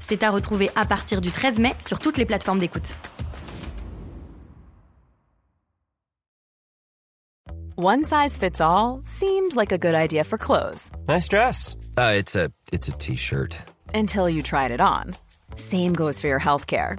C'est à retrouver à partir du 13 mai sur toutes les plateformes d'écoute. One size fits all seemed like a good idea for clothes. Nice dress. Uh, it's a it's a t-shirt. Until you tried it on. Same goes for your healthcare.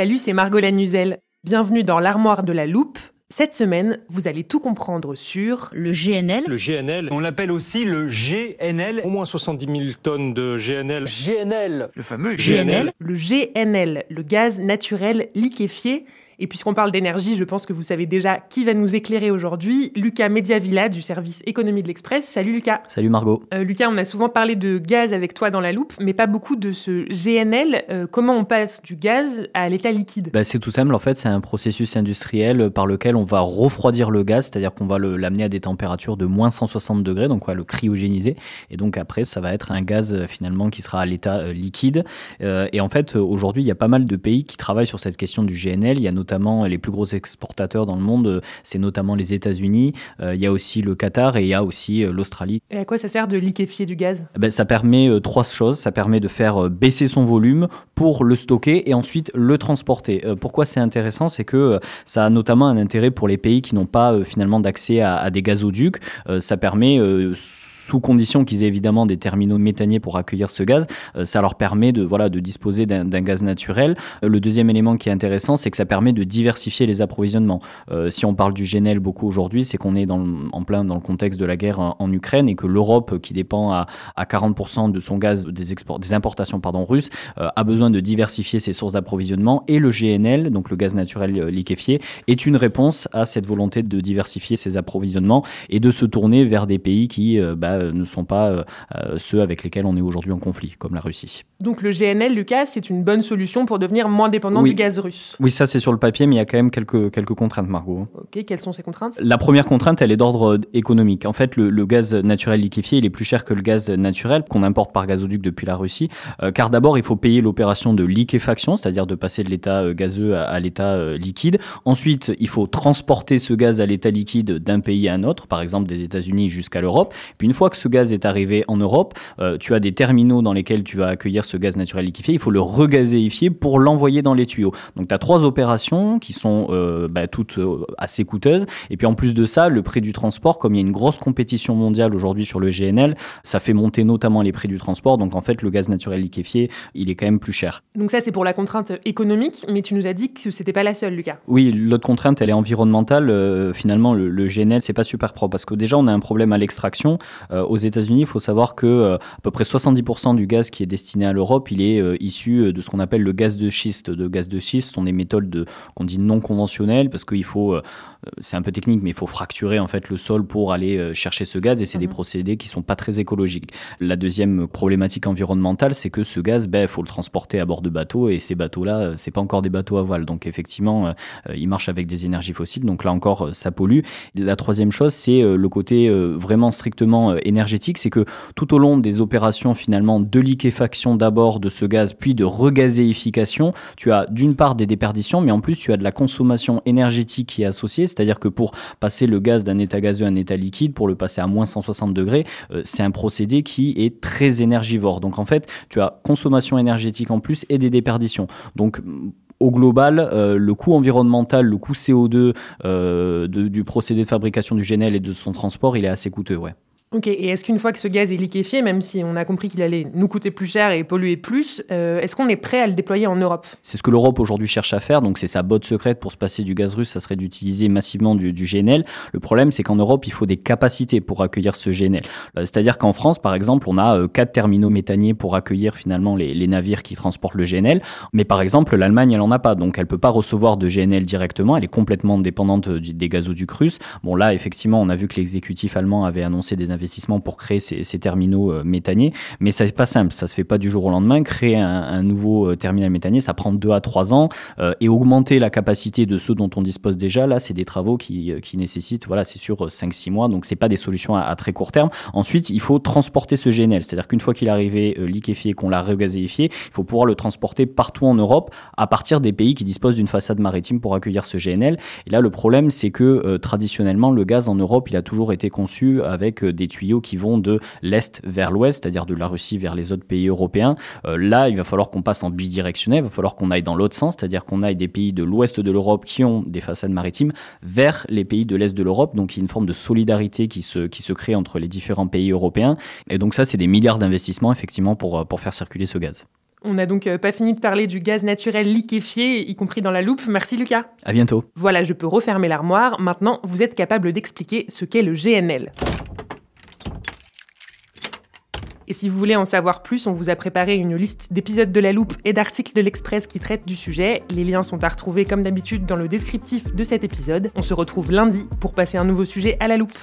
Salut, c'est Margot Lanuzel. Bienvenue dans l'armoire de la loupe. Cette semaine, vous allez tout comprendre sur le GNL. Le GNL, on l'appelle aussi le GNL. Au moins 70 000 tonnes de GNL. GNL, le fameux GNL. Le GNL, le gaz naturel liquéfié. Et puisqu'on parle d'énergie, je pense que vous savez déjà qui va nous éclairer aujourd'hui. Lucas Mediavilla du service économie de l'Express. Salut Lucas. Salut Margot. Euh, Lucas, on a souvent parlé de gaz avec toi dans la loupe, mais pas beaucoup de ce GNL. Euh, comment on passe du gaz à l'état liquide? Bah, C'est tout simple, en fait, c'est un processus industriel par lequel on va refroidir le gaz, c'est-à-dire qu'on va l'amener à des températures de moins 160 degrés, donc on va le cryogéniser. Et donc après, ça va être un gaz euh, finalement qui sera à l'état euh, liquide. Euh, et en fait, aujourd'hui, il y a pas mal de pays qui travaillent sur cette question du GNL. Il y a notamment les plus gros exportateurs dans le monde, c'est notamment les États-Unis. il y a aussi le Qatar et il y a aussi l'Australie. Et à quoi ça sert de liquéfier du gaz? Ben, Ça permet trois choses. Ça permet de faire baisser son volume pour le stocker et ensuite le transporter. pourquoi c'est intéressant? C'est que ça a notamment un intérêt pour les pays qui n'ont pas finalement d'accès à, à, des gazoducs. ça permet sous condition qu'ils aient évidemment des terminaux méthaniers pour accueillir ce gaz, ça leur permet de, voilà, de disposer d'un gaz naturel. le deuxième élément qui est intéressant, c'est que ça permet de diversifier les approvisionnements. Euh, si on parle du GNL beaucoup aujourd'hui, c'est qu'on est dans en plein dans le contexte de la guerre en, Ukraine et que l'Europe, qui dépend à, à 40% de son gaz des, export, des importations pardon, russes, euh, a besoin de diversifier ses sources d'approvisionnement. Et le GNL, donc le gaz naturel euh, liquéfié, est une réponse à cette volonté de diversifier ses approvisionnements et de se tourner vers des pays qui bah, ne sont pas ceux avec lesquels on est aujourd'hui en conflit, comme la Russie. Donc le GNL, Lucas, c'est une bonne solution pour devenir moins dépendant oui. du gaz russe. Oui, ça c'est sur le papier, mais il y a quand même quelques, quelques contraintes, Margot. Ok, quelles sont ces contraintes? La première contrainte, elle est d'ordre économique. En fait, le, le, gaz naturel liquéfié, il est plus cher que le gaz naturel qu'on importe par gazoduc depuis la Russie, euh, car d'abord, il faut payer l'opération de liquéfaction, c'est-à-dire de passer de l'état euh, gazeux à, à l'état euh, liquide. Ensuite, il faut transporter ce gaz à l'état liquide d'un pays à un autre, par exemple des États-Unis jusqu'à l'Europe. Puis une fois que ce gaz est arrivé en Europe, euh, tu as des terminaux dans lesquels tu vas accueillir ce gaz naturel liquéfié. Il faut le regazéifier pour l'envoyer dans les tuyaux. Donc, tu as trois opérations qui sont euh, bah, toutes euh, assez coûteuses. Et puis en plus de ça, le prix du transport, comme il y a une grosse compétition mondiale aujourd'hui sur le GNL, ça fait monter notamment les prix du transport. Donc en fait, le gaz naturel liquéfié, il est quand même plus cher. Donc ça, c'est pour la contrainte économique, mais tu nous as dit que c'était pas la seule, Lucas. Oui, l'autre contrainte, elle est environnementale. Euh, finalement, le, le GNL, c'est pas super propre parce que déjà, on a un problème à l'extraction. Aux États-Unis, il faut savoir que à peu près 70% du gaz qui est destiné à l'Europe, il est issu de ce qu'on appelle le gaz de schiste. De gaz de schiste, ce sont des méthodes qu'on dit non conventionnelles parce qu'il faut, euh, c'est un peu technique, mais il faut fracturer en fait le sol pour aller euh, chercher ce gaz et c'est mmh. des procédés qui sont pas très écologiques. La deuxième problématique environnementale, c'est que ce gaz, ben, faut le transporter à bord de bateaux et ces bateaux-là, c'est pas encore des bateaux à voile. Donc effectivement, euh, ils marchent avec des énergies fossiles. Donc là encore, ça pollue. La troisième chose, c'est le côté vraiment strictement énergétique, c'est que tout au long des opérations finalement de liquéfaction d'abord de ce gaz, puis de regazéification, tu as d'une part des déperditions, mais en plus tu as de la consommation énergétique qui est associée, c'est-à-dire que pour passer le gaz d'un état gazeux à un état liquide, pour le passer à moins 160 degrés, euh, c'est un procédé qui est très énergivore. Donc en fait, tu as consommation énergétique en plus et des déperditions. Donc au global, euh, le coût environnemental, le coût CO2 euh, du procédé de fabrication du GNL et de son transport, il est assez coûteux. Ok, et est-ce qu'une fois que ce gaz est liquéfié, même si on a compris qu'il allait nous coûter plus cher et polluer plus, euh, est-ce qu'on est prêt à le déployer en Europe? C'est ce que l'Europe aujourd'hui cherche à faire, donc c'est sa botte secrète pour se passer du gaz russe, ça serait d'utiliser massivement du, GNL. Le problème, c'est qu'en Europe, il faut des capacités pour accueillir ce GNL. Euh, c'est-à-dire qu'en France, par exemple, on a euh, quatre terminaux méthaniers pour accueillir finalement les, navires qui transportent le GNL, mais par exemple, l'Allemagne, elle en a pas, donc elle peut pas recevoir de GNL directement, elle est complètement dépendante des gazoducs russes. Bon là, effectivement, on a vu que l'exécutif allemand avait annoncé des investissements pour créer ces, terminaux euh, méthaniers. Mais ça n'est pas simple, ça se fait pas du jour au lendemain. Créer un, nouveau euh, terminal méthanier, ça prend deux à trois ans. Euh, et augmenter la capacité de ceux dont on dispose déjà, là, c'est des travaux qui, nécessitent, voilà, c'est sur 5-6 mois. Donc, c'est pas des solutions à, très court terme. Ensuite, il faut transporter ce GNL. C'est-à-dire qu'une fois qu'il est arrivé liquéfié, qu'on l'a regazéifié, il faut pouvoir le transporter partout en Europe à partir des pays qui disposent d'une façade maritime pour accueillir ce GNL. Et là, le problème, c'est que traditionnellement, le gaz en Europe, il a toujours été conçu avec des tuyaux qui vont de l'Est vers l'Ouest, c'est-à-dire de la Russie vers les autres pays européens. Euh, là, il va falloir qu'on passe en bidirectionnel, il va falloir qu'on aille dans l'autre sens, c'est-à-dire qu'on aille des pays de l'Ouest de l'Europe qui ont des façades maritimes vers les pays de l'Est de l'Europe. Donc, il y a une forme de solidarité qui se, qui se crée entre les différents pays européens. Et donc, ça, c'est des milliards d'investissements, effectivement, pour, euh, pour faire circuler ce gaz. On n'a donc euh, pas fini de parler du gaz naturel liquéfié, y compris dans la loupe. Merci Lucas. À bientôt. Voilà, je peux refermer l'armoire. Maintenant, vous êtes capable d'expliquer ce qu'est le GNL. Et si vous voulez en savoir plus, on vous a préparé une liste d'épisodes de La Loupe et d'articles de l'Express qui traitent du sujet. Les liens sont à retrouver comme d'habitude dans le descriptif de cet épisode. On se retrouve lundi pour passer un nouveau sujet à La Loupe.